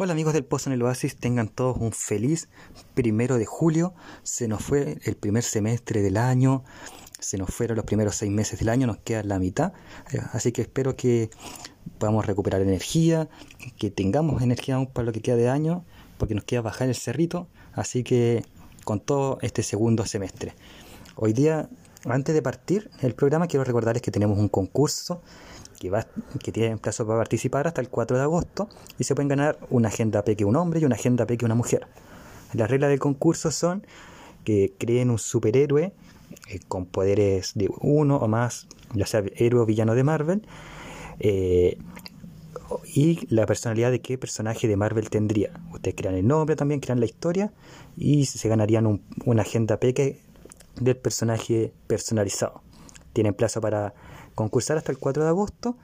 Hola amigos del Pozo en el Oasis, tengan todos un feliz primero de julio. Se nos fue el primer semestre del año, se nos fueron los primeros seis meses del año, nos queda la mitad. Eh, así que espero que podamos recuperar energía, que tengamos energía aún para lo que queda de año, porque nos queda bajar el cerrito. Así que con todo este segundo semestre. Hoy día, antes de partir el programa, quiero recordarles que tenemos un concurso que, va, que tienen plazo para participar hasta el 4 de agosto y se pueden ganar una agenda peque un hombre y una agenda peque una mujer. Las reglas del concurso son que creen un superhéroe eh, con poderes de uno o más, ya sea héroe o villano de Marvel, eh, y la personalidad de qué personaje de Marvel tendría. Ustedes crean el nombre también, crean la historia y se ganarían una agenda peque del personaje personalizado. Tienen plazo para concursar hasta el 4 de agosto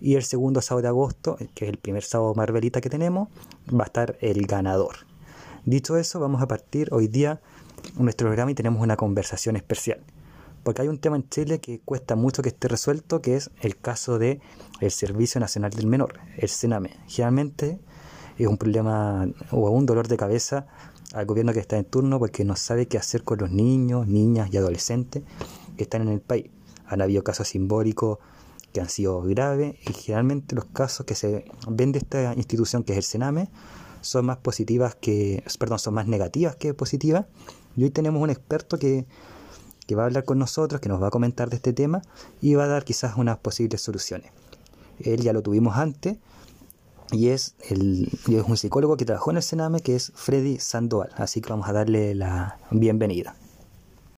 y el segundo sábado de agosto, que es el primer sábado Marvelita que tenemos, va a estar el ganador. Dicho eso, vamos a partir hoy día nuestro programa y tenemos una conversación especial. Porque hay un tema en Chile que cuesta mucho que esté resuelto, que es el caso de el Servicio Nacional del Menor, el SENAME. Generalmente es un problema o un dolor de cabeza al gobierno que está en turno porque no sabe qué hacer con los niños, niñas y adolescentes que están en el país. Han habido casos simbólicos que han sido graves y generalmente los casos que se ven de esta institución que es el Sename son más positivas que, perdón, son más negativas que positivas. Y hoy tenemos un experto que, que va a hablar con nosotros, que nos va a comentar de este tema y va a dar quizás unas posibles soluciones. Él ya lo tuvimos antes y es, el, es un psicólogo que trabajó en el Sename, que es Freddy Sandoval. Así que vamos a darle la bienvenida.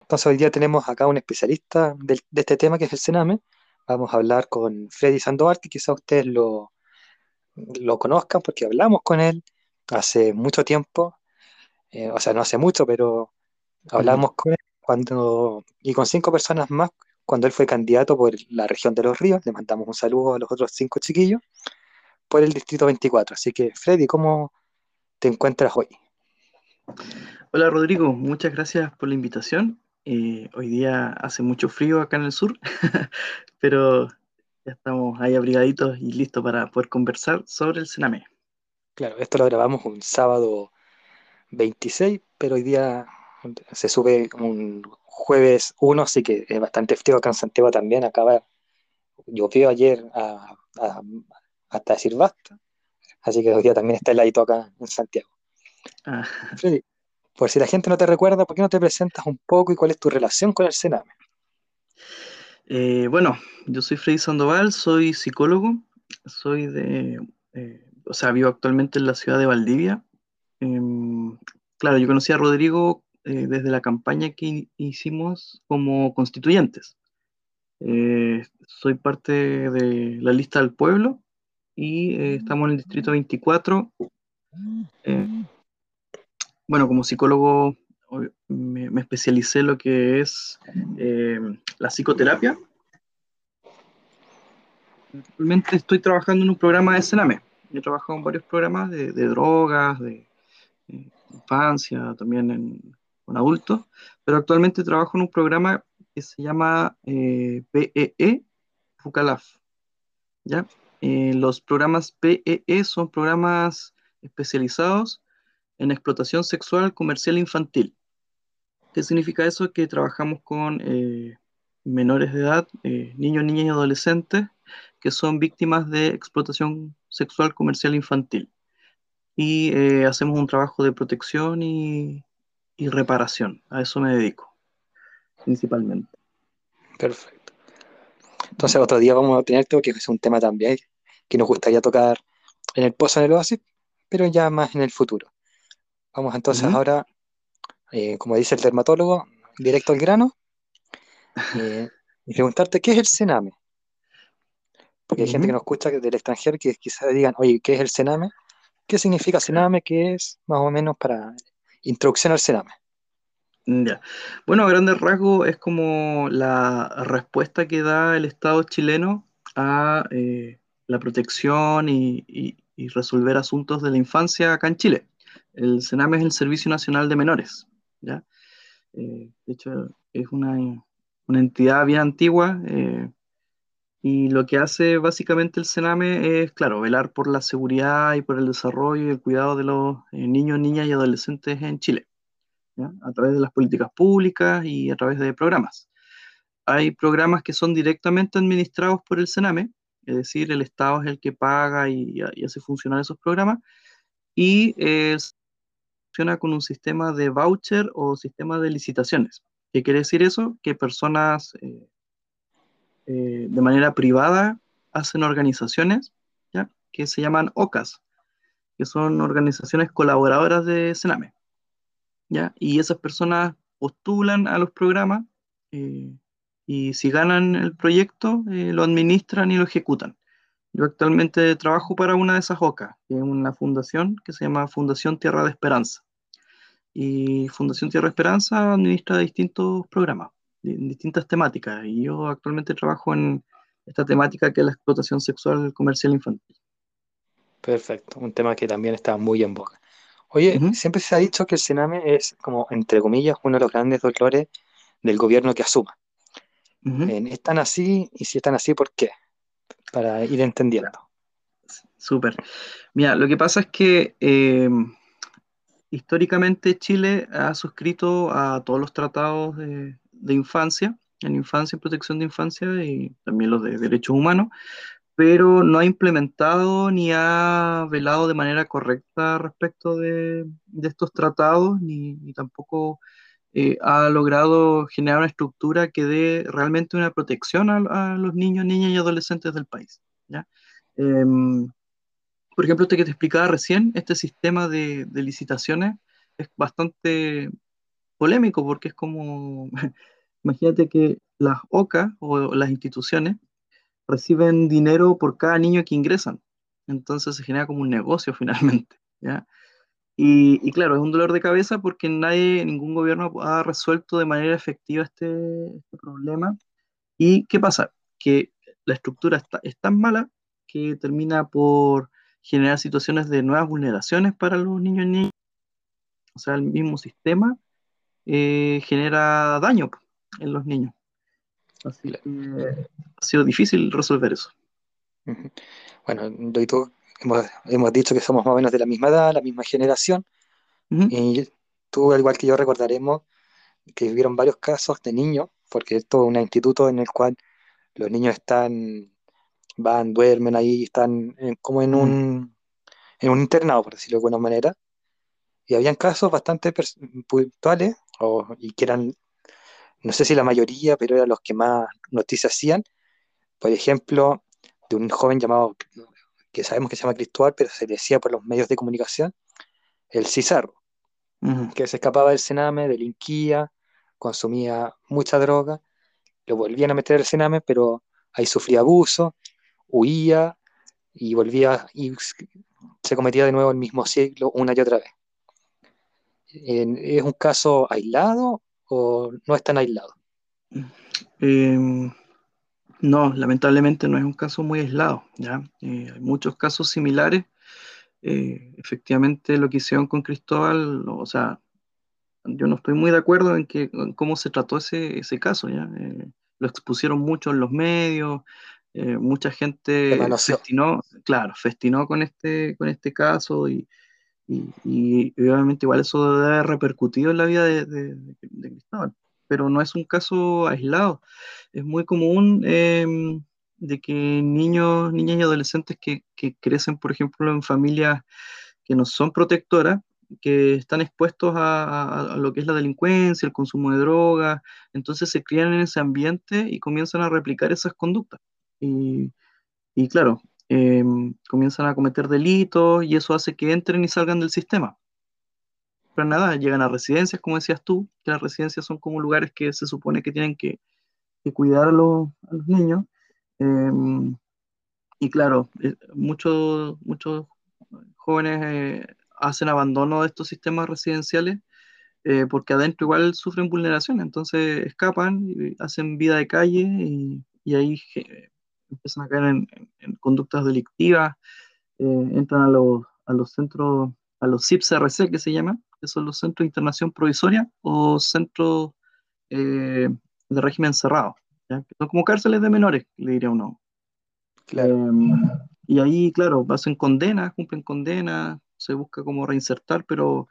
Entonces hoy día tenemos acá un especialista de, este tema que es el Sename. Vamos a hablar con Freddy Sandoval, que quizá ustedes lo, lo conozcan porque hablamos con él hace mucho tiempo. Eh, o sea, no hace mucho, pero hablamos con él cuando, y con cinco personas más cuando él fue candidato por la región de los ríos. Le mandamos un saludo a los otros cinco chiquillos por el distrito 24. Así que, Freddy, ¿cómo te encuentras hoy? Hola Rodrigo, muchas gracias por la invitación. Eh, hoy día hace mucho frío acá en el sur, pero ya estamos ahí abrigaditos y listos para poder conversar sobre el Sename. Claro, esto lo grabamos un sábado 26, pero hoy día se sube un jueves 1, así que es bastante frío acá en Santiago también. Acaba, llovió ayer hasta decir basta, así que hoy día también está heladito acá en Santiago. Ah. Por si la gente no te recuerda, ¿por qué no te presentas un poco y cuál es tu relación con el Sename? Eh, bueno, yo soy Freddy Sandoval, soy psicólogo, soy de, eh, o sea, vivo actualmente en la ciudad de Valdivia. Em, claro, yo conocí a Rodrigo eh, desde la campaña que hicimos como constituyentes. soy parte de la lista del pueblo y estamos en el distrito 24 bueno, como psicólogo me, especialicé en lo que es eh, la psicoterapia. Actualmente estoy trabajando en un programa de Sename. He trabajado en varios programas de, drogas, de, infancia, también con adultos, pero actualmente trabajo en un programa que se llama PEE, eh, e, FUCALAF. ¿ya? Eh, los programas PEE son programas especializados en explotación sexual comercial infantil. ¿Qué significa eso? Que trabajamos con eh, menores de edad, eh, niños, niñas y adolescentes que son víctimas de explotación sexual comercial infantil. Y eh, hacemos un trabajo de protección y, reparación. A eso me dedico, principalmente. Perfecto. Entonces otro día vamos a tenerte porque es un tema también que nos gustaría tocar en el pozo en el oasis, pero ya más en el futuro. Vamos entonces ahora, eh, como dice el dermatólogo, directo al grano eh, y preguntarte qué es el cename. Porque hay gente que nos escucha del extranjero que quizás digan, oye, ¿qué es el cename? ¿Qué significa cename? ¿Qué es más o menos para introducción al cename? Ya. Bueno, a grandes rasgos es como la respuesta que da el Estado chileno a eh, la protección y, resolver asuntos de la infancia acá en Chile. El CENAME es el Servicio Nacional de Menores. ¿ya? Eh, de hecho, es una, entidad bien antigua eh, Y lo que hace básicamente el Sename es, claro, velar por la seguridad y por el desarrollo y el cuidado de los eh, niños, niñas y adolescentes en Chile, a través de las políticas públicas y a través de programas. Hay programas que son directamente administrados por el Sename, es decir, el Estado es el que paga y, hace funcionar esos programas, y eh, funciona con un sistema de voucher o sistema de licitaciones. ¿Qué quiere decir eso? Que personas eh, eh, de manera privada hacen organizaciones ¿ya? que se llaman OCAS, que son organizaciones colaboradoras de Sename. ¿ya? Y esas personas postulan a los programas y si ganan el proyecto, eh, lo administran y lo ejecutan. Yo actualmente trabajo para una de esas OCA, que es una fundación que se llama Fundación Tierra de Esperanza. Y Fundación Tierra Esperanza administra distintos programas, distintas temáticas. Y yo actualmente trabajo en esta temática que es la explotación sexual comercial infantil. Perfecto, un tema que también está muy en boca. Oye, siempre se ha dicho que el Sename es como, entre comillas, uno de los grandes dolores del gobierno que asuma. ¿Están así? Y si están así, ¿por qué? Para ir entendiendo. Súper. Mira, lo que pasa es que eh, históricamente Chile ha suscrito a todos los tratados de, infancia, en infancia y protección de infancia y también los de derechos humanos, pero no ha implementado ni ha velado de manera correcta respecto de, estos tratados, ni, tampoco eh, ha logrado generar una estructura que dé realmente una protección a, los niños, niñas y adolescentes del país. Em, por ejemplo, este que te explicaba recién, este sistema de, licitaciones es bastante polémico porque es como, imagínate que las OCA o las instituciones reciben dinero por cada niño que ingresan. Entonces se genera como un negocio finalmente. ¿ya? Y, claro, es un dolor de cabeza porque nadie, ningún gobierno ha resuelto de manera efectiva este, este problema. ¿Y qué pasa? Que la estructura está, es tan mala que termina por generar situaciones de nuevas vulneraciones para los niños y niñas. O sea, el mismo sistema eh, genera daño en los niños. Así que ha sido difícil resolver eso. Bueno, y tú hemos, dicho que somos más o menos de la misma edad, la misma generación, y tú, al igual que yo, recordaremos que vivieron varios casos de niños, porque esto es un instituto en el cual los niños están, van, duermen ahí, están como en un, en un internado, por decirlo de alguna manera, y habían casos bastante puntuales, y que eran, no sé si la mayoría, pero eran los que más noticias hacían, por ejemplo, de un joven llamado que sabemos que se llama Cristóbal, pero se decía por los medios de comunicación, el Cizarro, que se escapaba del Sename, delinquía, consumía mucha droga, lo volvían a meter al Sename, pero ahí sufría abuso, huía y volvía y se cometía de nuevo el mismo ciclo una y otra vez. ¿Es un caso aislado o no es tan aislado? Eh, no, lamentablemente no es un caso muy aislado, ¿ya? Eh, hay muchos casos similares. Eh, efectivamente, lo que hicieron con Cristóbal, o sea, yo no estoy muy de acuerdo en, que, cómo se trató ese, ese caso, ¿ya? Eh, lo expusieron mucho en los medios, mucha gente festinó, claro, festinó con este, con este caso y, y, obviamente igual eso debe haber repercutido en la vida de, de Cristóbal pero no es un caso aislado. Es muy común em, de que niños, niñas y adolescentes que, crecen, por ejemplo, en familias que no son protectoras, que están expuestos a, lo que es la delincuencia, el consumo de drogas, entonces se crían en ese ambiente y comienzan a replicar esas conductas. Y, claro, em, comienzan a cometer delitos y eso hace que entren y salgan del sistema nada, llegan a residencias, como decías tú, que las residencias son como lugares que se supone que tienen que, cuidar a los, niños. Em, y claro, eh, muchos, muchos jóvenes eh, hacen abandono de estos sistemas residenciales eh, porque adentro igual sufren vulneraciones, entonces escapan, y hacen vida de calle y, ahí empiezan a caer en, conductas delictivas, entran a los, a los centros, a los CIPS-RC que se llaman, que son los centros de internación provisoria o centros eh, de régimen cerrado, que son como cárceles de menores, le diría uno. Em, y ahí, claro, hacen condenas, cumplen condenas, se busca como reinsertar, pero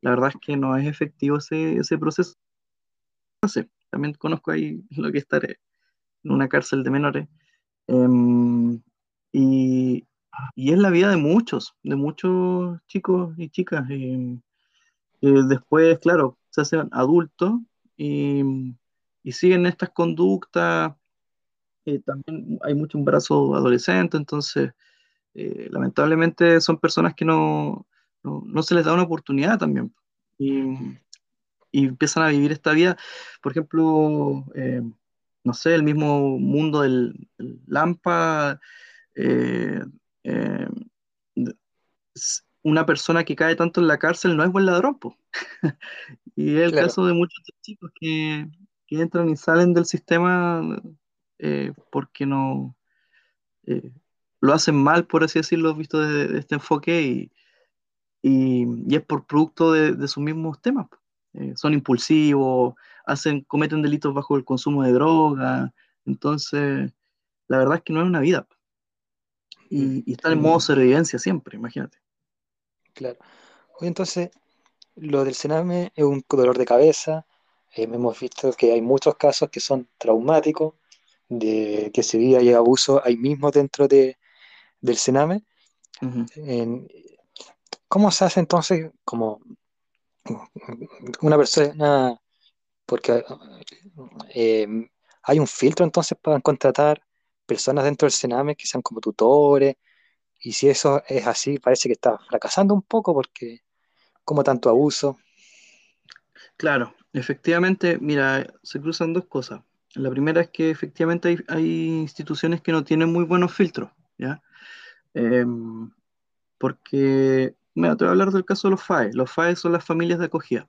la verdad es que no es efectivo ese, ese proceso. También conozco ahí lo que es estar en una cárcel de menores. Em, y, y, es la vida de muchos, de muchos chicos y chicas. Y, después, claro, se hacen adultos y, siguen estas conductas. Eh, también hay mucho embarazo adolescente, entonces eh, lamentablemente son personas que no, no, no, se les da una oportunidad también. Y, y empiezan a vivir esta vida. Por ejemplo, eh, no sé, el mismo mundo del, Lampa, eh, eh, una persona que cae tanto en la cárcel no es buen ladrón. y es el caso de muchos chicos que, que, entran y salen del sistema porque no lo hacen mal, por así decirlo, visto desde, este enfoque, y, y, es por producto de, de sus mismos temas. Eh, son impulsivos, hacen, cometen delitos bajo el consumo de droga. Entonces, la verdad es que no es una vida. Y, mm. y están en modo sobrevivencia siempre, imagínate. Claro. Entonces, lo del cename es un dolor de cabeza. Eh, hemos visto que hay muchos casos que son traumáticos, de que se vive y abuso ahí mismo dentro de, del cename. ¿Cómo se hace entonces como una persona, porque eh, hay un filtro entonces para contratar personas dentro del Sename que sean como tutores, y si eso es así, parece que está fracasando un poco porque como tanto abuso. Claro, efectivamente, mira, se cruzan dos cosas. La primera es que efectivamente hay, instituciones que no tienen muy buenos filtros, ¿ya? Em, porque Mira, te voy a hablar del caso de los FAE. Los FAE son las familias de acogida,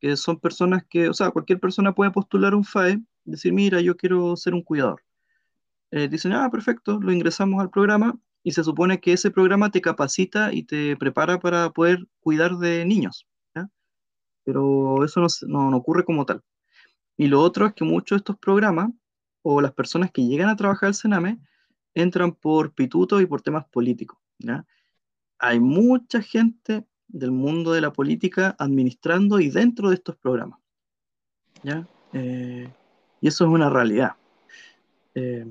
que son personas que, o sea, cualquier persona puede postular un FAE, decir, mira, yo quiero ser un cuidador. Eh, dicen, ah, perfecto, lo ingresamos al programa y se supone que ese programa te capacita y te prepara para poder cuidar de niños. Pero eso no, no, ocurre como tal. Y lo otro es que muchos de estos programas, o las personas que llegan a trabajar al Sename, entran por pitutos y por temas políticos. ¿ya? hay mucha gente del mundo de la política administrando y dentro de estos programas. ¿ya? Eh, y eso es una realidad. Eh,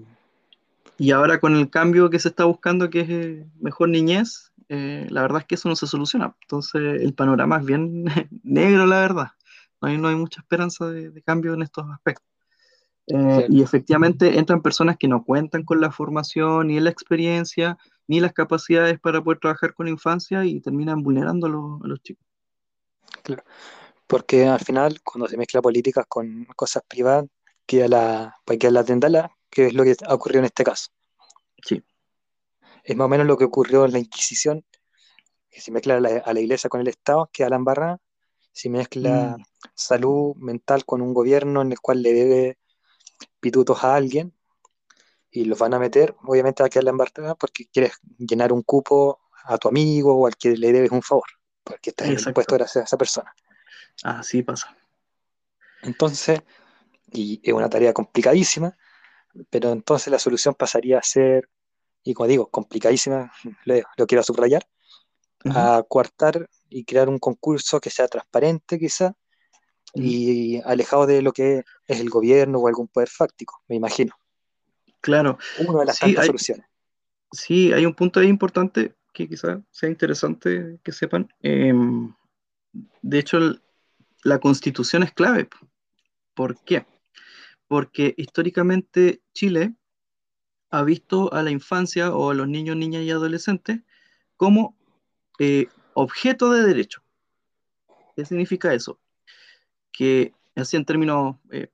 y ahora con el cambio que se está buscando, que es eh, mejor niñez, la verdad es que eso no se soluciona. Entonces el panorama es bien negro, la verdad. No hay, no hay mucha esperanza de, cambio en estos aspectos. Y efectivamente entran personas que no cuentan con la formación ni la experiencia ni las capacidades para poder trabajar con infancia y terminan vulnerando a los, chicos. Claro, porque al final cuando se mezcla políticas con cosas privadas, queda la, queda la tendala, que es lo que ha ocurrido en este caso. Sí. Es más o menos lo que ocurrió en la Inquisición, que se mezcla a la, iglesia con el Estado, queda la embarrada, se mezcla mm. salud mental con un gobierno en el cual le debe pitutos a alguien, y los van a meter, obviamente va a quedar la embarcada porque quieres llenar un cupo a tu amigo o al que le debes un favor, porque estás dispuesto gracias a esa persona. Así pasa. Entonces, y es una tarea complicadísima, pero entonces la solución pasaría a ser, y como digo, complicadísima, lo, quiero subrayar, a coartar y crear un concurso que sea transparente quizá, y alejado de lo que es el gobierno o algún poder fáctico, me imagino. Claro. Una de las sí, hay, soluciones. Sí, hay un punto ahí importante que quizás sea interesante que sepan. Em, de hecho, la constitución es clave. ¿Por qué? Porque históricamente Chile ha visto a la infancia o a los niños, niñas y adolescentes como eh, objeto de derecho. ¿Qué significa eso? Que así en términos eh,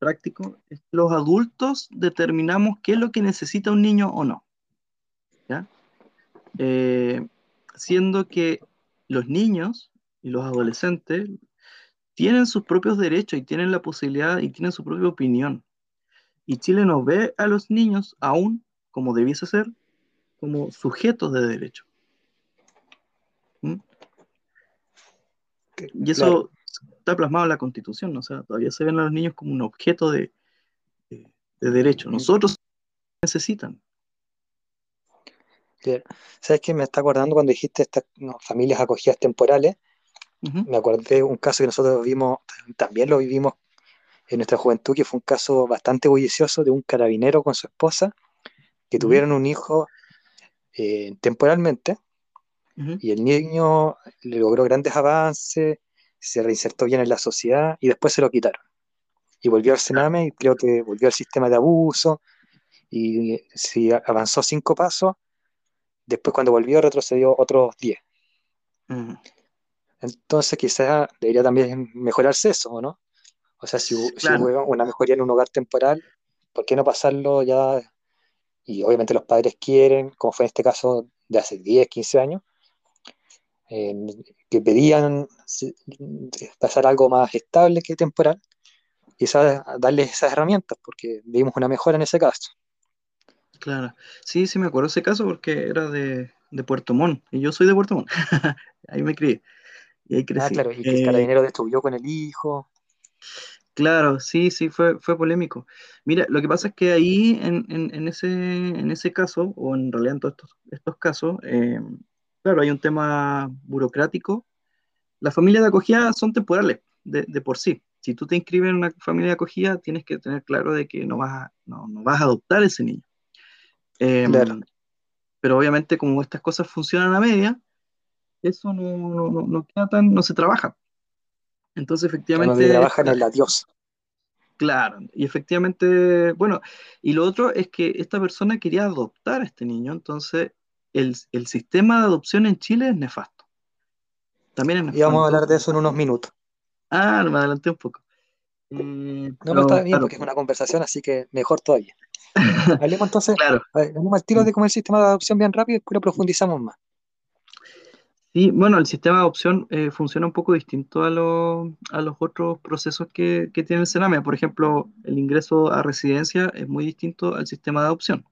práctico es que los adultos determinamos qué es lo que necesita un niño o no. ¿ya? Eh, siendo que los niños y los adolescentes tienen sus propios derechos y tienen la posibilidad y tienen su propia opinión. Y Chile nos ve a los niños aún, como debiese ser, como sujetos de derecho. ¿Mm? Y eso está plasmado en la Constitución, o sea, todavía se ven a los niños como un objeto de, de, derecho. Nosotros necesitan. ¿Sabes qué? Me está acordando cuando dijiste estas familias acogidas temporales. Me acordé de un caso que nosotros vimos, también lo vivimos en nuestra juventud, que fue un caso bastante bullicioso de un carabinero con su esposa, que tuvieron un hijo eh, temporalmente, y el niño le logró grandes avances, se reinsertó bien en la sociedad, y después se lo quitaron. Y volvió al Sename, y creo que volvió al sistema de abuso, y si avanzó cinco pasos, después cuando volvió retrocedió otros diez. Entonces quizás debería también mejorarse eso, ¿no? O sea, si, hubo una mejoría en un hogar temporal, ¿por qué no pasarlo ya? Y obviamente los padres quieren, como fue en este caso de hace 10, 15 años, eh, que pedían pasar algo más estable que temporal, quizás darles esas herramientas, porque vimos una mejora en ese caso. Claro, sí, sí me acuerdo ese caso porque era de, Puerto Montt, y yo soy de Puerto Montt, ahí me crié. Y ahí crecí. Ah, claro, y que el eh, carabinero destruyó con el hijo. Claro, sí, sí, fue, fue polémico. Mira, lo que pasa es que ahí, en, ese, en ese caso, o en realidad en todos estos, casos, eh, claro, hay un tema burocrático. Las familias de acogida son temporales de, por sí. Si tú te inscribes en una familia de acogida, tienes que tener claro de que no vas a, no, vas a adoptar ese niño. Em, pero obviamente, como estas cosas funcionan a media, eso no, no, queda tan, no se trabaja. Entonces, efectivamente. No trabajan en la Dios. Claro, y efectivamente, bueno, y lo otro es que esta persona quería adoptar a este niño, entonces el, sistema de adopción en Chile es nefasto. También es nefasto. Y vamos a hablar de eso en unos minutos. Ah, me adelanté un poco. Eh, no, me está bien porque es una conversación, así que mejor todavía. Hablemos entonces, claro. Vamos al tiro de cómo es el sistema de adopción bien rápido y después lo profundizamos más. Sí, bueno, el sistema de adopción eh, funciona un poco distinto a, los otros procesos que, tiene el Sename. Por ejemplo, el ingreso a residencia es muy distinto al sistema de adopción.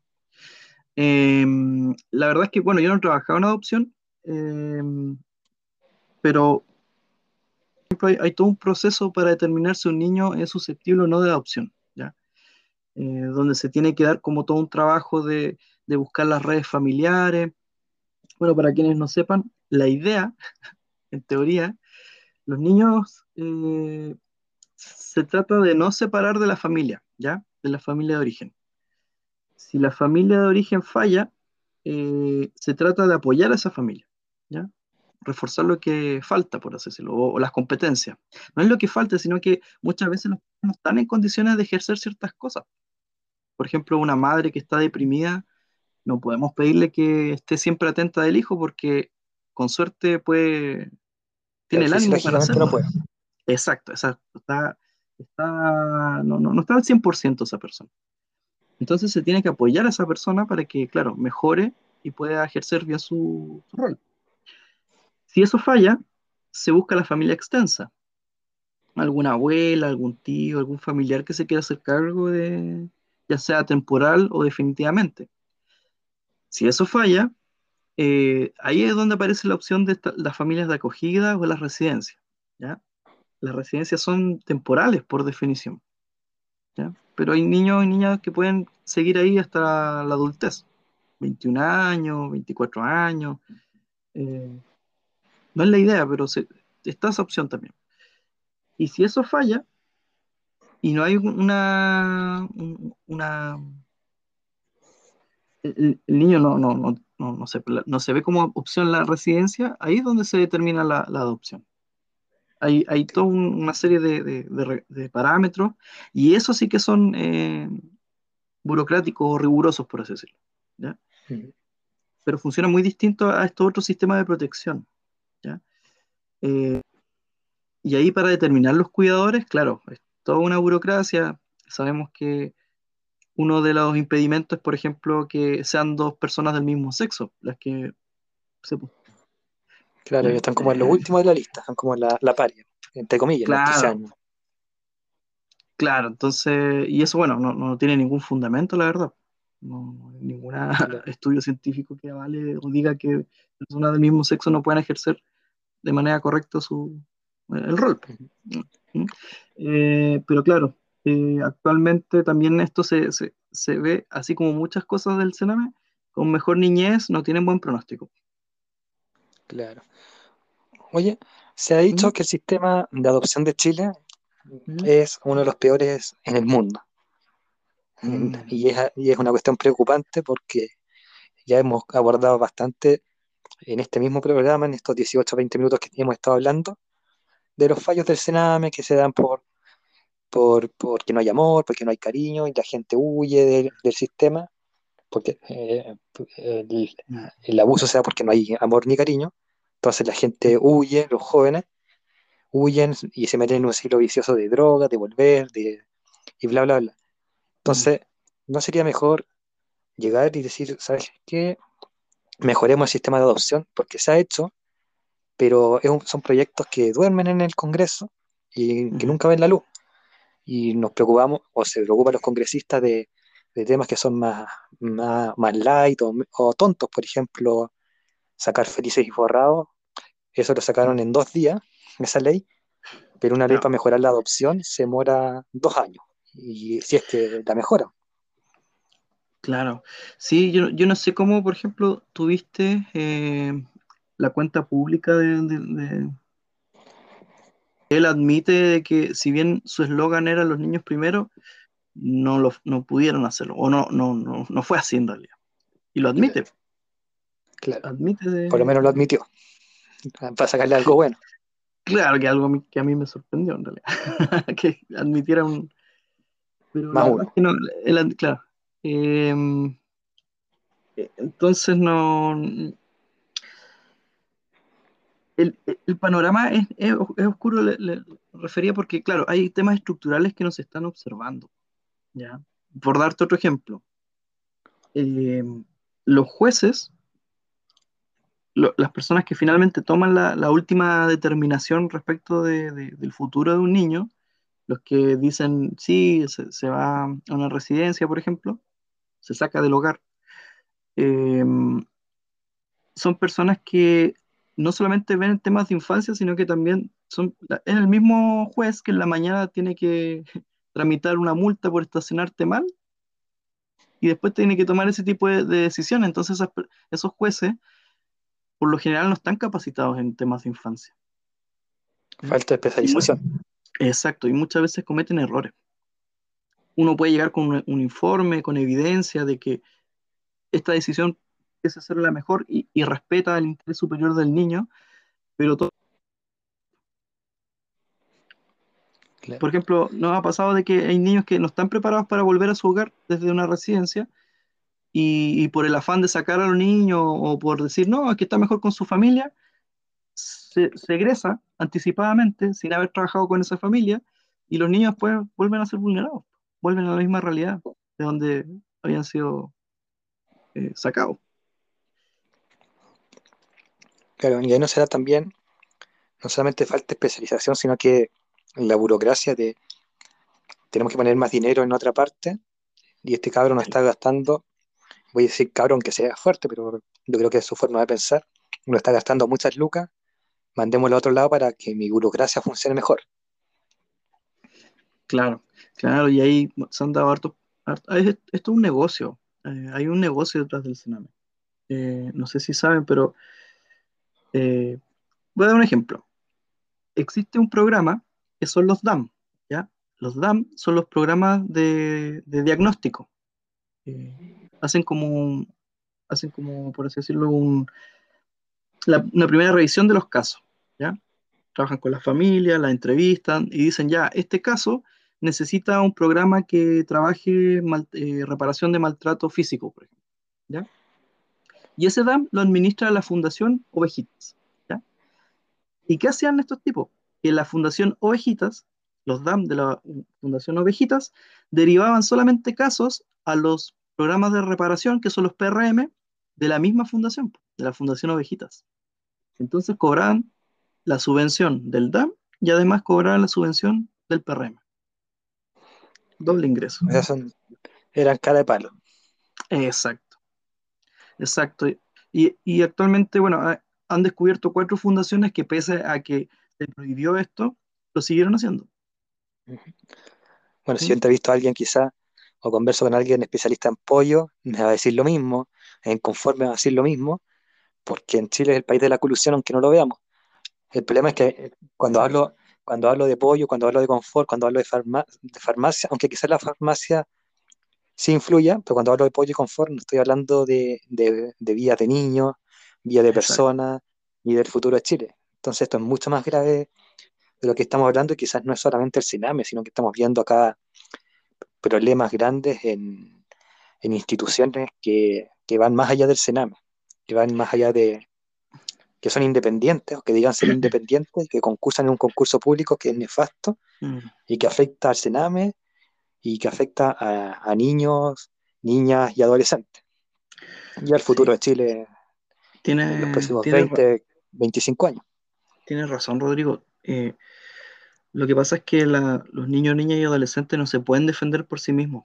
Em, la verdad es que, bueno, yo no he trabajado en adopción, em, pero hay, todo un proceso para determinar si un niño es susceptible o no de adopción, ¿ya? Eh, donde se tiene que dar como todo un trabajo de, de buscar las redes familiares. Bueno, para quienes no sepan, la idea, en teoría, los niños eh, se trata de no separar de la familia, ¿ya? De la familia de origen. Si la familia de origen falla, eh, se trata de apoyar a esa familia, ¿ya? Reforzar lo que falta, por así decirlo, o, las competencias. No es lo que falta, sino que muchas veces no están en condiciones de ejercer ciertas cosas. Por ejemplo, una madre que está deprimida, no podemos pedirle que esté siempre atenta del hijo porque con suerte puede, tiene el ánimo para hacerlo. Exacto, exacto. Está, está, no, no, no está al 100% esa persona. Entonces se tiene que apoyar a esa persona para que, claro, mejore y pueda ejercer bien su, rol. Si eso falla, se busca la familia extensa. Alguna abuela, algún tío, algún familiar que se quiera hacer cargo de, ya sea temporal o definitivamente. Si eso falla, eh, ahí es donde aparece la opción de las familias de acogida o las residencias. ¿ya? Las residencias son temporales por definición. Pero hay niños y niñas que pueden seguir ahí hasta la adultez. 21 años, 24 años. Eh, no es la idea, pero está esa opción también. Y si eso falla, y no hay una, una el, niño no, no, no, no, se, no se ve como opción la residencia, ahí es donde se determina la, adopción. Hay, hay toda una serie de, parámetros y eso sí que son eh, burocráticos o rigurosos, por así decirlo. Pero funciona muy distinto a estos otros sistemas de protección. Eh, y ahí para determinar los cuidadores, claro, es toda una burocracia. Sabemos que uno de los impedimentos es, por ejemplo, que sean dos personas del mismo sexo, las que se... Claro, están como en lo último de la lista, están como la, la paria, entre comillas, claro. Claro, entonces, y eso, bueno, no, tiene ningún fundamento, la verdad. No, hay ningún estudio científico que avale o diga que personas del mismo sexo no pueden ejercer de manera correcta su, el rol. ¿Mm? Eh, pero claro, eh, actualmente también esto se, ve, así como muchas cosas del Sename, con mejor niñez no tienen buen pronóstico. Claro. Oye, se ha dicho que el sistema de adopción de Chile es uno de los peores en el mundo. Mm. Y, es, y es una cuestión preocupante porque ya hemos abordado bastante en este mismo programa, en estos 18 o 20 minutos que hemos estado hablando, de los fallos del Sename que se dan por, por porque no hay amor, porque no hay cariño y la gente huye del, sistema, porque eh, el, abuso se da porque no hay amor ni cariño, entonces la gente huye, los jóvenes huyen y se meten en un ciclo vicioso de drogas, de volver, de, y bla, bla, bla. Entonces, ¿no sería mejor llegar y decir, ¿sabes qué? Mejoremos el sistema de adopción, porque se ha hecho, pero son proyectos que duermen en el Congreso y que nunca ven la luz. Y nos preocupamos, o se preocupan los congresistas de, temas que son más, más, light o, tontos, por ejemplo, sacar felices y forrados. Eso lo sacaron en dos días, esa ley, pero una ley para mejorar la adopción se demora dos años. Y si es que la mejora. Claro, sí, yo, yo no sé cómo, por ejemplo, tuviste eh, la cuenta pública de, Él admite que si bien su eslogan era los niños primero, no, lo, no pudieron hacerlo, o no, no, no, no fue así en realidad. Y lo admite. Claro. Por lo menos lo admitió, para sacarle algo bueno. Claro, que algo que a mí me sorprendió en realidad, que admitiera un... Pero Más uno. no, claro, Em, entonces no. El, panorama es, oscuro, le, refería porque, claro, hay temas estructurales que nos están observando. ¿ya? Por darte otro ejemplo, em, los jueces, las personas que finalmente toman la, última determinación respecto del futuro de un niño, los que dicen, sí, se va a una residencia, por ejemplo, se saca del hogar. Em, son personas que no solamente ven temas de infancia, sino que también son es el mismo juez que en la mañana tiene que tramitar una multa por estacionarte mal y después tiene que tomar ese tipo de, decisiones. Entonces esos jueces por lo general no están capacitados en temas de infancia. Falta de especialización. Exacto, y muchas veces cometen errores uno puede llegar con un, informe, con evidencia de que esta decisión es hacer la mejor y, respeta el interés superior del niño, pero todo... Por ejemplo, nos ha pasado de que hay niños que no están preparados para volver a su hogar desde una residencia y, por el afán de sacar a los niños o por decir, no, aquí está mejor con su familia, se, se, egresa anticipadamente sin haber trabajado con esa familia y los niños después vuelven a ser vulnerados vuelven a la misma realidad de donde habían sido eh, sacados. Claro, y ahí no será también, no solamente falta especialización, sino que la burocracia de tenemos que poner más dinero en otra parte y este cabrón no está gastando, voy a decir cabrón que sea fuerte, pero yo creo que es su forma de pensar, uno está gastando muchas lucas, mandémoslo a otro lado para que mi burocracia funcione mejor. Claro, claro, y ahí se han dado harto, esto es un negocio, eh, hay un negocio detrás del Sename. Eh, no sé si saben, pero eh, voy a dar un ejemplo. Existe un programa que son los DAM, ¿ya? Los DAM son los programas de, diagnóstico. Hacen como, hacen como, por así decirlo, un, una primera revisión de los casos, ¿ya? Trabajan con la familia, la entrevistan y dicen, ya, este caso necesita un programa que trabaje eh, reparación de maltrato físico, por ejemplo. ¿ya? Y ese DAM lo administra la Fundación Ovejitas. ¿ya? ¿Y qué hacían estos tipos? Que la Fundación Ovejitas, los DAM de la Fundación Ovejitas, derivaban solamente casos a los programas de reparación, que son los PRM, de la misma fundación, de la Fundación Ovejitas. Entonces cobraban la subvención del DAM y además cobraban la subvención del PRM doble ingreso. eran cara de palo. Exacto, exacto. Y, actualmente, bueno, han descubierto cuatro fundaciones que pese a que se prohibió esto, lo siguieron haciendo. Bueno, si yo he visto a alguien quizá, o converso con alguien especialista en pollo, me va a decir lo mismo. en conforme a decir lo mismo, porque en Chile es el país de la colusión, aunque no lo veamos. El problema es que eh, cuando hablo, cuando hablo de pollo, cuando hablo de confort, cuando hablo de, de farmacia, aunque quizás la farmacia sí influya, pero cuando hablo de pollo y confort, no estoy hablando de, de, de vías de niños, vías de personas y del futuro de Chile. Entonces esto es mucho más grave de lo que estamos hablando y quizás no es solamente el CINAME, sino que estamos viendo acá problemas grandes en, en instituciones que, que, van más allá del CENAME, que van más allá de que son independientes o que digan ser independientes, que concursan en un concurso público que es nefasto mm. y que afecta al CENAME y que afecta a, a niños, niñas y adolescentes. Y al futuro de Chile tiene, en los próximos 20, 25 años. Tienes razón, Rodrigo. Eh, lo que pasa es que los niños, niñas y adolescentes no se pueden defender por sí mismos.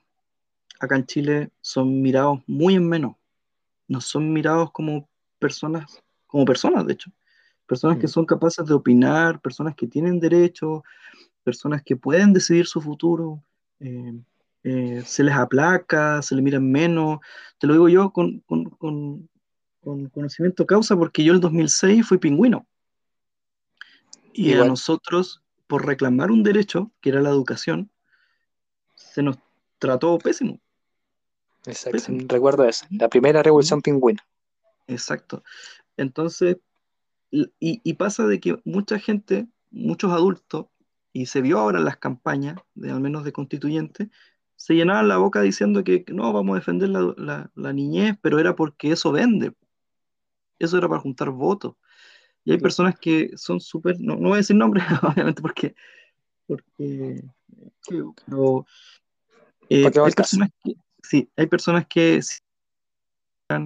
Acá en Chile son mirados muy en menos. No son mirados como personas, como personas, de hecho. Personas que mm. son capaces de opinar, personas que tienen derechos, personas que pueden decidir su futuro. Eh, eh, se les aplaca, se les mira menos. Te lo digo yo con, con, con, con conocimiento causa porque yo el 2006 fui pingüino. Y a nosotros, por reclamar un derecho, que era la educación, se nos trató pésimo. Exacto, recuerdo eso, la primera revolución pingüina. Exacto. Entonces, y, pasa de que mucha gente, muchos adultos, y se vio ahora en las campañas, de, al menos de constituyentes, se llenaban la boca diciendo que no, vamos a defender la, la niñez, pero era porque eso vende. Eso era para juntar votos. Y hay personas que son súper, no, no, voy a decir nombres, obviamente, porque, porque pero, eh, hay personas que, sí, hay personas que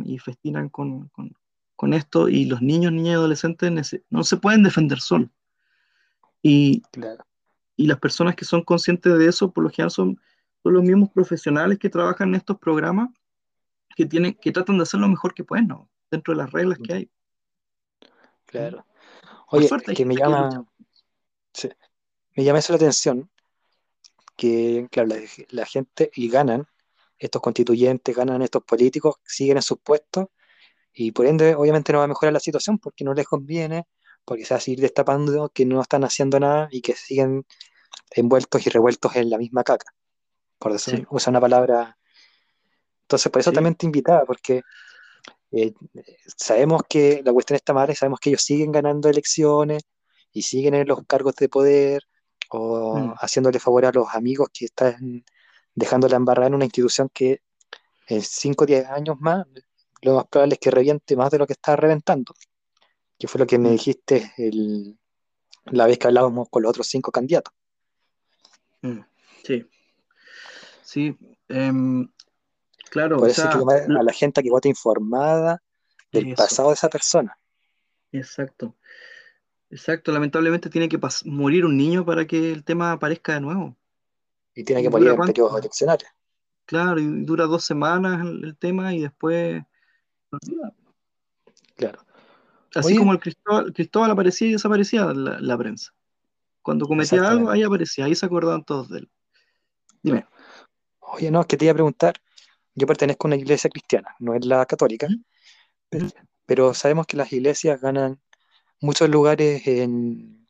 y festinan con, con, con, esto y los niños, niñas y adolescentes no se pueden defender solos. Y, y las personas que son conscientes de eso, por lo general, son, son los mismos profesionales que trabajan en estos programas que, tienen, que tratan de hacer lo mejor que pueden, ¿no? dentro de las reglas que hay. Claro. Oye, que me llama, me llama eso la atención, que claro, la, gente y ganan, estos constituyentes, ganan estos políticos, siguen en sus puestos y por ende obviamente no va a mejorar la situación porque no les conviene, porque se va a seguir destapando que no están haciendo nada y que siguen envueltos y revueltos en la misma caca, por decir, usa una palabra. Entonces, por eso también te invitaba, porque eh, sabemos que la cuestión está mal, sabemos que ellos siguen ganando elecciones y siguen en los cargos de poder o mm. haciéndole favor a los amigos que están dejando la embarrada en una institución que en 5 o 10 años más lo más probable es que reviente más de lo que está reventando, que fue lo que me mm. dijiste la vez que hablábamos con los otros cinco candidatos. Mm. Sí, sí. Em, Claro, Por eso a la gente que vote informada del pasado de esa persona. Exacto. Exacto, lamentablemente tiene que morir un niño para que el tema aparezca de nuevo. Y tiene que morir en periodos eleccionarios. Claro, y dura dos semanas el, tema y después. Claro. Así como el Cristóbal, Cristóbal, aparecía y desaparecía la, la prensa. Cuando cometía algo, ahí aparecía, ahí se acordaban todos de él. Dime. Oye, no, es que te iba a preguntar, yo pertenezco a una iglesia cristiana, no es la católica, pero, sabemos que las iglesias ganan muchos lugares en,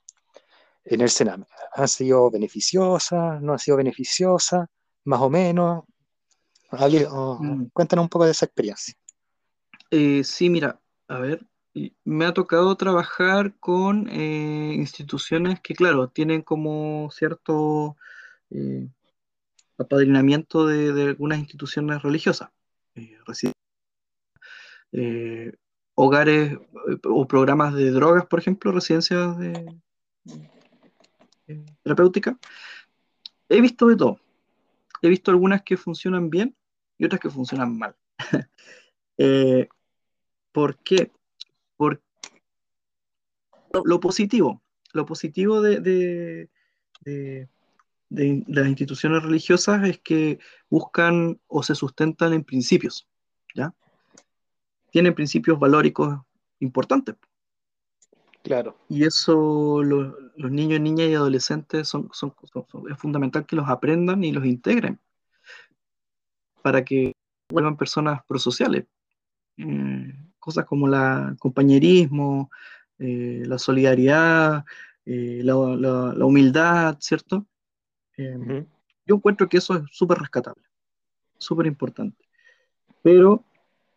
en el Sename. ¿Han sido beneficiosas? ¿No han sido beneficiosas? ¿Más o menos? Mm. Cuéntanos un poco de esa experiencia. Eh, sí, mira, a ver, me ha tocado trabajar con eh, instituciones que, claro, tienen como cierto eh, apadrinamiento de, algunas instituciones religiosas, eh, eh, hogares eh, o programas de drogas, por ejemplo, residencias de, terapéuticas. He visto de todo. He visto algunas que funcionan bien y otras que funcionan mal. ¿Por qué? Por lo positivo. Lo positivo de, de, las instituciones religiosas es que buscan o se sustentan en principios, ¿ya? Tienen principios valóricos importantes. Claro. Y eso los niños, niñas y adolescentes son, son, es fundamental que los aprendan y los integren para que vuelvan personas prosociales. eh, cosas como la compañerismo, eh, la solidaridad, la, humildad, ¿cierto? Yo encuentro que eso es súper rescatable, súper importante. Pero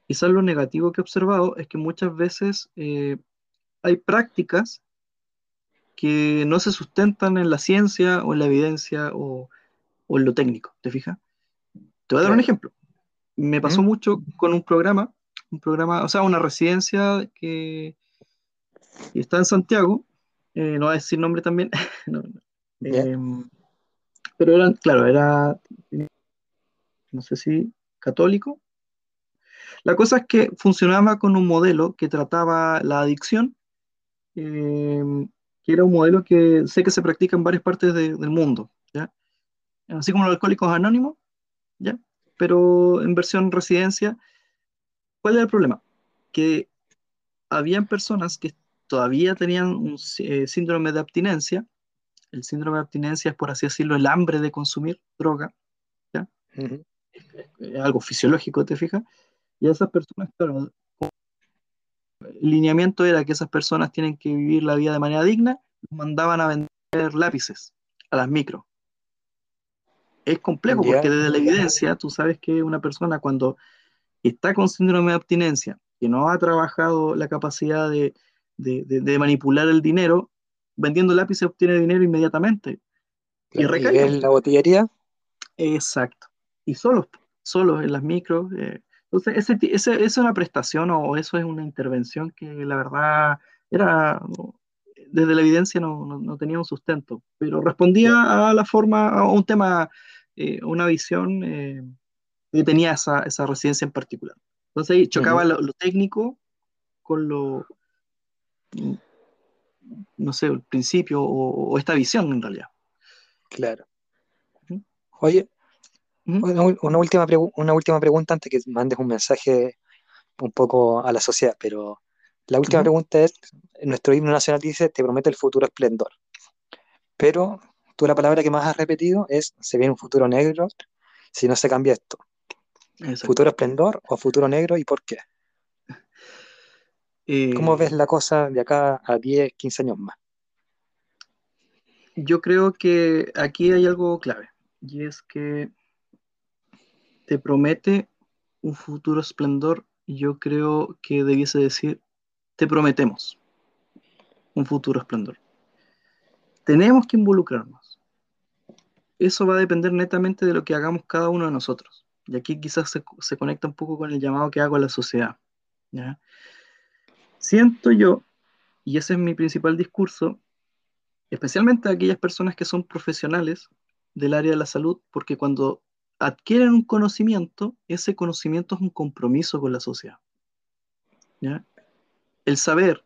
quizás lo negativo que he observado es que muchas veces hay prácticas que no se sustentan en la ciencia o en la evidencia o, en lo técnico, ¿te fijas? Te voy a dar un ejemplo. Me pasó mucho con un programa, un programa, o sea, una residencia que, está en Santiago, eh, no voy a decir nombre también, em, pero era, claro, era, no sé si católico. La cosa es que funcionaba con un modelo que trataba la adicción eh, que era un modelo que sé que se practica en varias partes del mundo, ¿ya? Así como los alcohólicos anónimos, ¿ya? Pero en versión residencia, ¿cuál era el problema? Que habían personas que todavía tenían un eh, síndrome de abstinencia. El síndrome de abstinencia es, por así decirlo, el hambre de consumir droga, ¿ya? algo fisiológico, ¿te fijas? Y a esas personas, claro, el lineamiento era que esas personas tienen que vivir la vida de manera digna, mandaban a vender lápices a las micro. Es complejo porque desde la evidencia tú sabes que una persona cuando está con síndrome de abstinencia, que no ha trabajado la capacidad de, manipular el dinero, vendiendo lápices obtiene dinero inmediatamente. Y, en la botillería? Exacto. Y solos, solos en las micros. Eh, entonces, ese, es una prestación o eso es una intervención que la verdad era, desde la evidencia no, tenía un sustento, pero respondía a la forma, a un tema, eh, una visión eh, que tenía esa, residencia en particular. Entonces ahí chocaba lo, técnico con lo, no sé, el principio o, esta visión en realidad. Claro. Oye, una, última una última pregunta antes que mandes un mensaje un poco a la sociedad, pero la última pregunta es, nuestro himno nacional dice, te promete el futuro esplendor. Pero tú la palabra que más has repetido es, se viene un futuro negro si no se cambia esto. ¿Futuro esplendor o futuro negro y por qué? Eh, ¿Cómo ves la cosa de acá a 10, 15 años más? Yo creo que aquí hay algo clave, y es que te promete un futuro esplendor, yo creo que debiese decir, te prometemos un futuro esplendor. Tenemos que involucrarnos. Eso va a depender netamente de lo que hagamos cada uno de nosotros. Y aquí quizás se, conecta un poco con el llamado que hago a la sociedad. Siento yo, y ese es mi principal discurso, especialmente a aquellas personas que son profesionales del área de la salud, porque cuando adquieren un conocimiento, ese conocimiento es un compromiso con la sociedad. El saber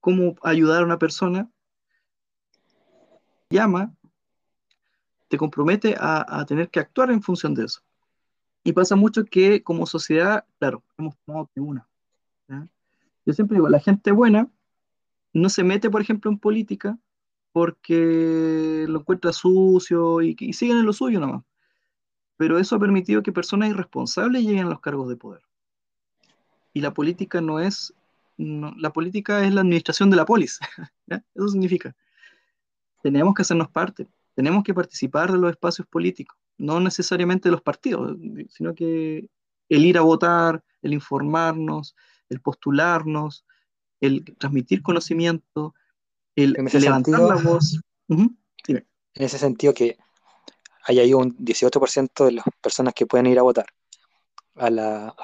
cómo ayudar a una persona llama, te compromete a, tener que actuar en función de eso. Y pasa mucho que como sociedad, claro, hemos tomado tribuna. Yo siempre digo, la gente buena no se mete, por ejemplo, en política porque lo encuentra sucio y, y siguen en lo suyo nomás pero eso ha permitido que personas irresponsables lleguen a los cargos de poder. Y la política no es, la política es la administración de la polis. Eso significa. Tenemos que hacernos parte, tenemos que participar de los espacios políticos, no necesariamente de los partidos, sino que el ir a votar, el informarnos, el postularnos, el transmitir conocimiento, el, levantar la voz. En ese sentido que hay ahí un 18% de las personas que pueden ir a votar a las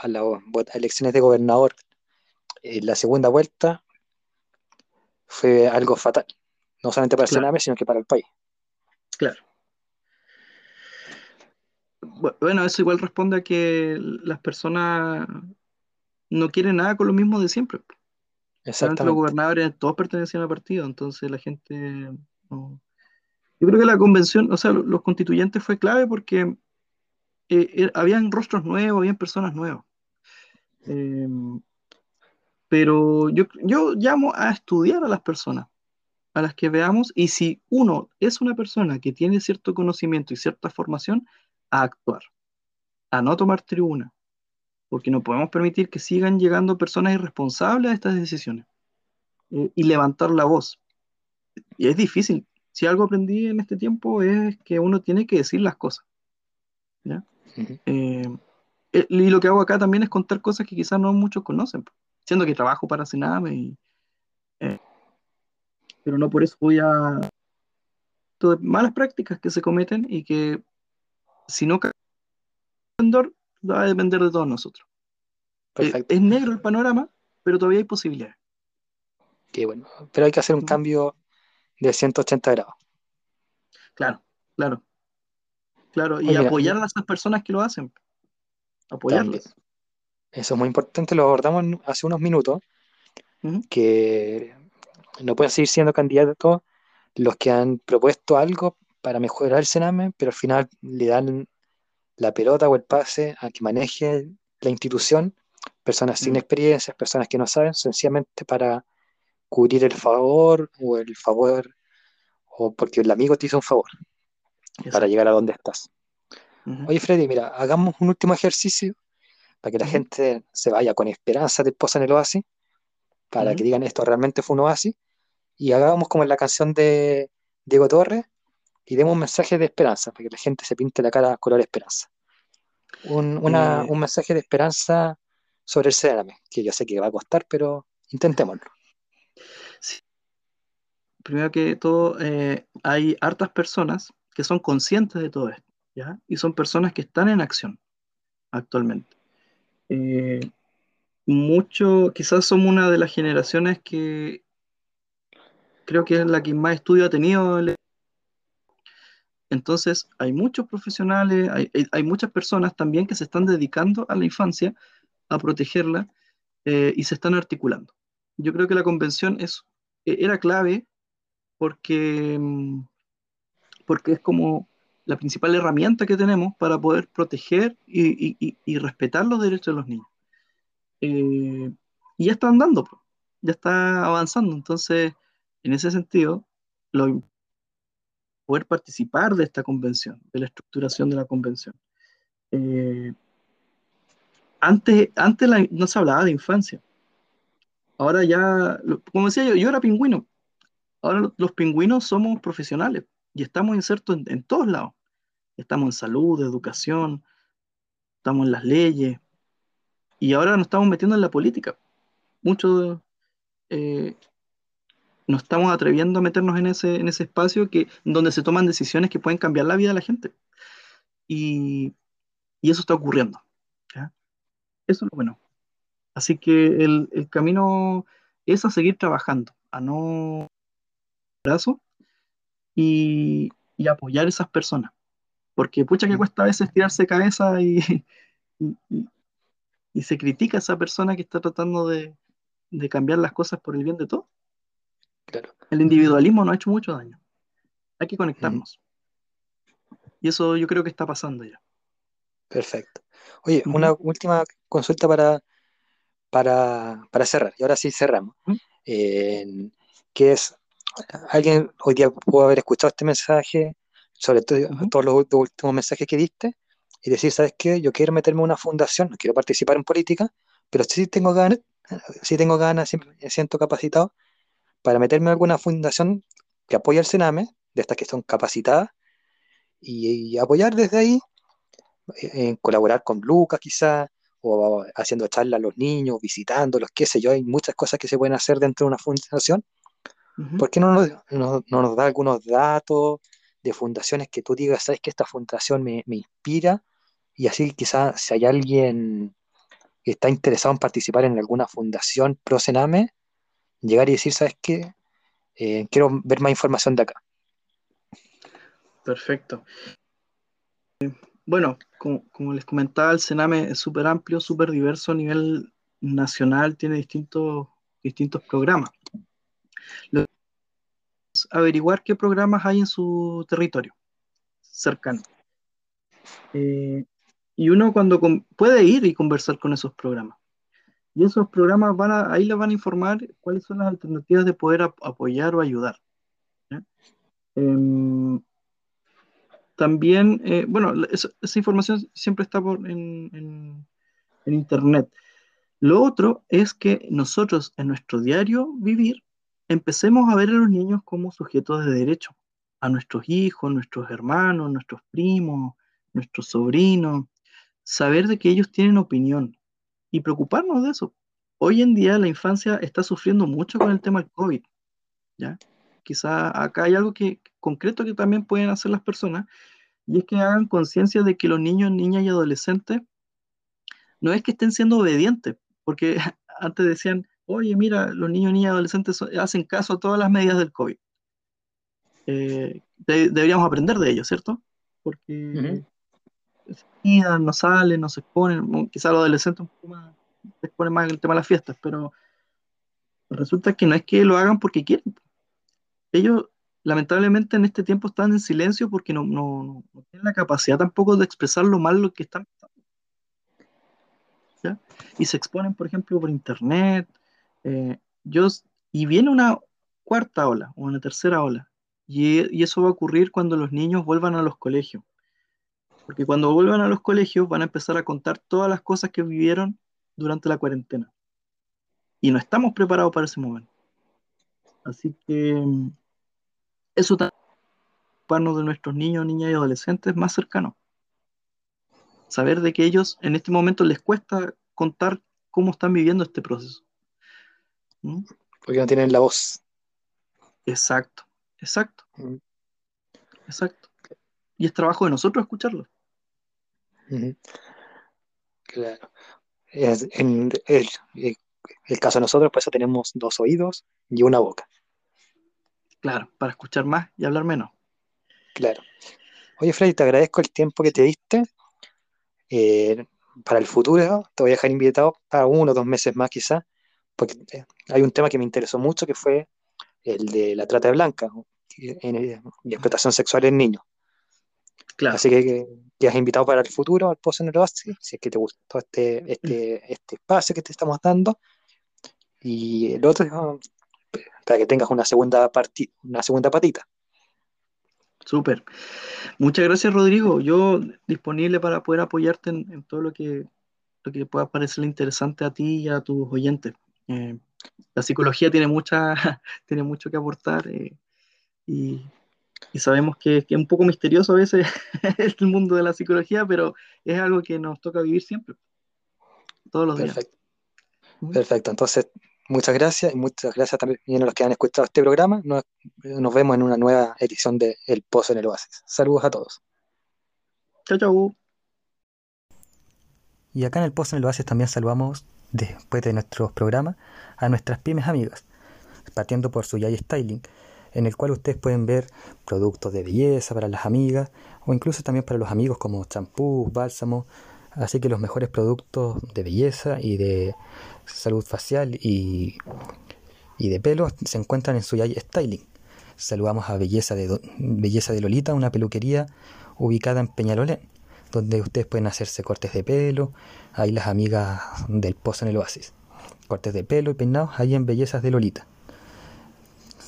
elecciones de gobernador. En la segunda vuelta fue algo fatal, no solamente para el Sename, sino que para el país. Claro. Bueno, eso igual responde a que las personas no quieren nada con lo mismo de siempre. Exactamente. Los gobernadores todos pertenecían al partido, entonces la gente no, yo creo que la convención, o sea, los constituyentes fue clave porque eh, er, habían rostros nuevos, habían personas nuevas. Em, pero yo, yo llamo a estudiar a las personas, a las que veamos, y si uno es una persona que tiene cierto conocimiento y cierta formación, a actuar, a no tomar tribuna, porque no podemos permitir que sigan llegando personas irresponsables a estas decisiones eh, y levantar la voz. Y es difícil. Si algo aprendí en este tiempo es que uno tiene que decir las cosas. Eh, eh, y lo que hago acá también es contar cosas que quizás no muchos conocen, siendo que trabajo para Sename, y, pero no por eso voy a... Malas prácticas que se cometen y que si no va a depender de todos nosotros. Es, negro el panorama, pero todavía hay posibilidades. Qué bueno. Pero hay que hacer un cambio de 180 grados. Claro, claro. Claro, y apoyar a esas personas que lo hacen. Apoyarles. Eso es muy importante, lo abordamos hace unos minutos, que no pueden seguir siendo candidatos los que han propuesto algo para mejorar el Sename, pero al final le dan la pelota o el pase a que maneje la institución, personas sin mm. experiencia, personas que no saben, sencillamente para cubrir el favor o el favor, o porque el amigo te hizo un favor para llegar a donde estás. Oye, Freddy, mira, hagamos un último ejercicio para que la gente se vaya con esperanza de esposa en el oasis, para que digan esto realmente fue un oasis, y hagamos como en la canción de Diego Torres, y demos un mensaje de esperanza, para que la gente se pinte la cara color esperanza. Un, una, eh. un mensaje de esperanza sobre el CDM, que yo sé que va a costar, pero intentémoslo. Primero que todo, eh, hay hartas personas que son conscientes de todo esto, ¿ya? Y son personas que están en acción actualmente. Eh, mucho, quizás somos una de las generaciones que creo que es la que más estudio ha tenido entonces, hay muchos profesionales, hay, muchas personas también que se están dedicando a la infancia, a protegerla, eh, y se están articulando. Yo creo que la convención es, e, era clave porque, mm, porque es como la principal herramienta que tenemos para poder proteger y, respetar los derechos de los niños. Eh, y ya está andando, ya está avanzando. Entonces, en ese sentido, lo, poder participar de esta convención, de la estructuración de la convención. Eh, antes antes no se hablaba de infancia. Ahora ya, como decía yo, yo era pingüino. Ahora los pingüinos somos profesionales y estamos insertos en, todos lados. Estamos en salud, educación, estamos en las leyes y ahora nos estamos metiendo en la política. Muchos eh, nos estamos atreviendo a meternos en ese, en ese espacio que, donde se toman decisiones que pueden cambiar la vida de la gente. Y, eso está ocurriendo. Eso es lo bueno. Así que el, camino es a seguir trabajando, a no brazo y, y apoyar a esas personas. Porque pucha que cuesta a veces tirarse cabeza y, y, se critica a esa persona que está tratando de, de cambiar las cosas por el bien de todos. El individualismo no ha hecho mucho daño. Hay que conectarnos. Y eso yo creo que está pasando ya. Perfecto. Oye, una última consulta para, para, cerrar. Y ahora sí cerramos. que es, alguien hoy día pudo haber escuchado este mensaje, sobre todo todos los últimos mensajes que diste, y decir, ¿sabes qué? Yo quiero meterme en una fundación, no quiero participar en política, pero sí tengo ganas, sí tengo ganas, me siento capacitado para meterme en alguna fundación que apoya el Sename, de estas que son capacitadas, y, apoyar desde ahí, eh, en colaborar con Lucas quizás, o haciendo charlas a los niños, visitándolos, qué sé yo, hay muchas cosas que se pueden hacer dentro de una fundación. ¿Por qué no nos, no, nos, da algunos datos de fundaciones que tú digas, sabes que esta fundación me, me inspira? Y así quizás si hay alguien que está interesado en participar en alguna fundación pro Sename, llegar y decir, ¿sabes qué? Eh, quiero ver más información de acá. Perfecto. Bueno, como, les comentaba, el Sename es súper amplio, súper diverso a nivel nacional, tiene distintos, distintos programas. averiguar qué programas hay en su territorio cercano. Eh, y uno cuando puede ir y conversar con esos programas. Y esos programas van a, ahí les van a informar cuáles son las alternativas de poder apoyar o ayudar. Em, también, eh, bueno, esa, información siempre está por, en, en Internet. Lo otro es que nosotros en nuestro diario vivir empecemos a ver a los niños como sujetos de derecho, a nuestros hijos, nuestros hermanos, nuestros primos, nuestros sobrinos, saber de que ellos tienen opinión y preocuparnos de eso. Hoy en día la infancia está sufriendo mucho con el tema del COVID, ¿ya? Quizá acá hay algo que, concreto que también pueden hacer las personas, y es que hagan conciencia de que los niños, niñas y adolescentes no es que estén siendo obedientes, porque antes decían, oye, mira, los niños, niñas y adolescentes hacen caso a todas las medidas del COVID. Eh, deberíamos aprender de ellos, ¿cierto? Porque no salen, no se exponen, quizás los adolescentes un poco más se exponen más el tema de las fiestas, pero resulta que no es que lo hagan porque quieren. Ellos lamentablemente en este tiempo están en silencio porque no, tienen la capacidad tampoco de expresar lo mal lo que están pasando. Y se exponen, por ejemplo, por internet. Eh, yo, y viene una cuarta ola o una tercera ola. Y, eso va a ocurrir cuando los niños vuelvan a los colegios. Porque cuando vuelvan a los colegios van a empezar a contar todas las cosas que vivieron durante la cuarentena. Y no estamos preparados para ese momento. Así que mm, eso también de nuestros niños, niñas y adolescentes más cercanos. Saber de que ellos en este momento les cuesta contar cómo están viviendo este proceso. ¿Mm? Porque no tienen la voz. Exacto, exacto. Mm. Exacto. Y es trabajo de nosotros escucharlo. Claro. En el, el, caso de nosotros, pues tenemos dos oídos y una boca. Claro, para escuchar más y hablar menos. Claro. Oye, Freddy, te agradezco el tiempo que te diste. Eh, para el futuro te voy a dejar invitado para uno o dos meses más quizás, porque eh, hay un tema que me interesó mucho que fue el de la trata de blanca y, explotación sexual en niños. Claro. Así que, que, has invitado para el futuro al Pozo en el Oasis, si es que te gustó este, este, este espacio que te estamos dando. Y el otro, para que tengas una segunda, una segunda patita. Súper. Muchas gracias, Rodrigo. Yo disponible para poder apoyarte en, todo lo que, lo que pueda parecerle interesante a ti y a tus oyentes. Eh, la psicología tiene, mucha, tiene mucho que aportar eh, y, sabemos que, es un poco misterioso a veces el mundo de la psicología, pero es algo que nos toca vivir siempre, todos los días. Perfecto. Entonces, Muchas gracias y muchas gracias también a los que han escuchado este programa. Nos, vemos en una nueva edición de El Pozo en el Oasis. Saludos a todos. Chau, chau. Y acá en El Pozo en el Oasis también saludamos, después de nuestros programas, a nuestras pymes amigas, partiendo por su Yay Styling, en el cual ustedes pueden ver productos de belleza para las amigas o incluso también para los amigos como champú, bálsamo, así que los mejores productos de belleza y de salud facial y, de pelo se encuentran en Suyay Styling. Saludamos a Belleza de, Belleza de Lolita, una peluquería ubicada en Peñalolén, donde ustedes pueden hacerse cortes de pelo, ahí las amigas del Pozo en el Oasis. Cortes de pelo y peinados ahí en Bellezas de Lolita.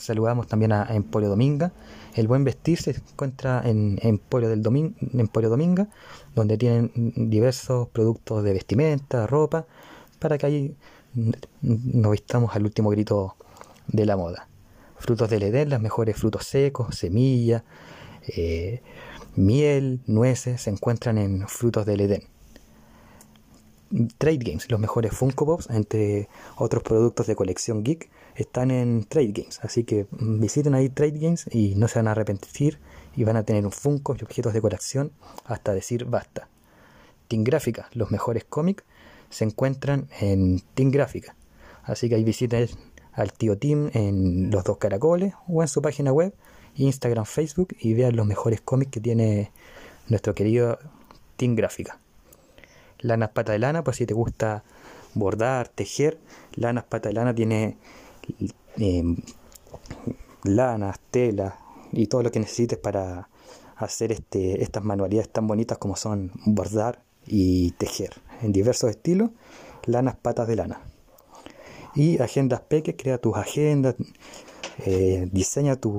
Saludamos también a Emporio Dominga. El buen vestir se encuentra en Emporio, del Dominga, donde tienen diversos productos de vestimenta, ropa, para que ahí nos vistamos al último grito de la moda. Frutos del Edén, los mejores frutos secos, semillas, eh, miel, nueces, se encuentran en Frutos del Edén. Trade Games, los mejores Funko Pops, entre otros productos de colección geek, están en Trade Games. Así que visiten ahí Trade Games y no se van a arrepentir y van a tener un Funko y objetos de colección hasta decir basta. Team Gráfica, los mejores cómics, se encuentran en Team Gráfica. Así que ahí visiten al tío Tim en Los Dos Caracoles o en su página web, Instagram, Facebook y vean los mejores cómics que tiene nuestro querido Team Gráfica. Lanas Pata de Lana, pues si te gusta bordar, tejer, Lanas Pata de Lana tiene eh, lanas, telas y todo lo que necesites para hacer este, estas manualidades tan bonitas como son bordar y tejer en diversos estilos, lanas patas de lana. Y Agendas Peque crea tus agendas, eh, diseña tus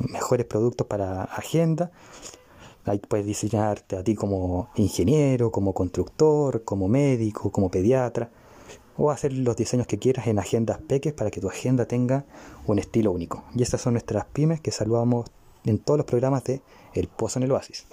mejores productos para agenda, Ahí puedes diseñarte a ti como ingeniero, como constructor, como médico, como pediatra, o hacer los diseños que quieras en agendas peques para que tu agenda tenga un estilo único. Y estas son nuestras pymes que saludamos en todos los programas de El Pozo en el Oasis.